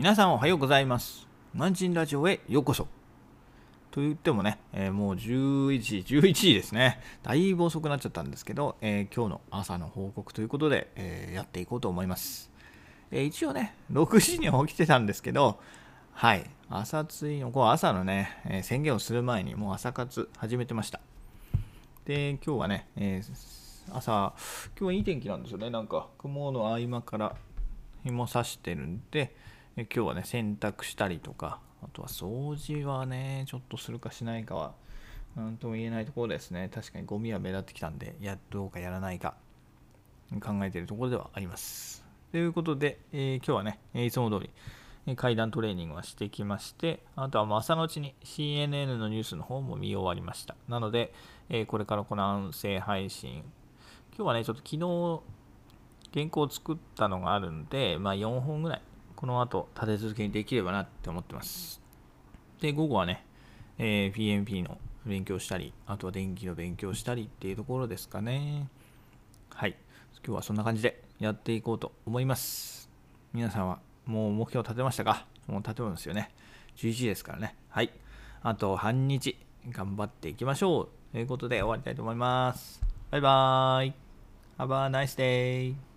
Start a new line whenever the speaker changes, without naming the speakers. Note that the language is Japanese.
皆さんおはようございます。マンチンラジオへようこそ。と言ってもね、えーもう11時、11時ですね。だいぶ遅くなっちゃったんですけど、えー今日の朝の報告ということで、えーやっていこうと思います。え一応ね、6時には起きてたんですけど、はい、朝ついの、こう朝のね、え宣言をする前にもう朝活始めてました。で、今日はね、え朝、今日はいい天気なんですよね。なんか、雲の合間から紐さしてるんで、え今日はね、洗濯したりとか、あとは掃除はね、ちょっとするかしないかは、なんとも言えないところですね。確かにゴミは目立ってきたんで、やどうかやらないか、考えているところではあります。ということで、えー今日はね、いつも通り、階段トレーニングはしてきまして、あとはもう朝のうちに CNN のニュースの方も見終わりました。なので、えーこれからこの音声配信、今日はね、ちょっと昨日、原稿を作ったのがあるんで、まあ4本ぐらい、この後立て続けにできればなって思ってます。で、午後はね、えー PMP の勉強したり、あとは電気の勉強したりっていうところですかね。はい。今日はそんな感じでやっていこうと思います。皆さんはもう目標立てましたか？もう立てますよね。11時ですからね。はい。あと半日頑張っていきましょう。ということで終わりたいと思います。バイバーイ。Have a nice day.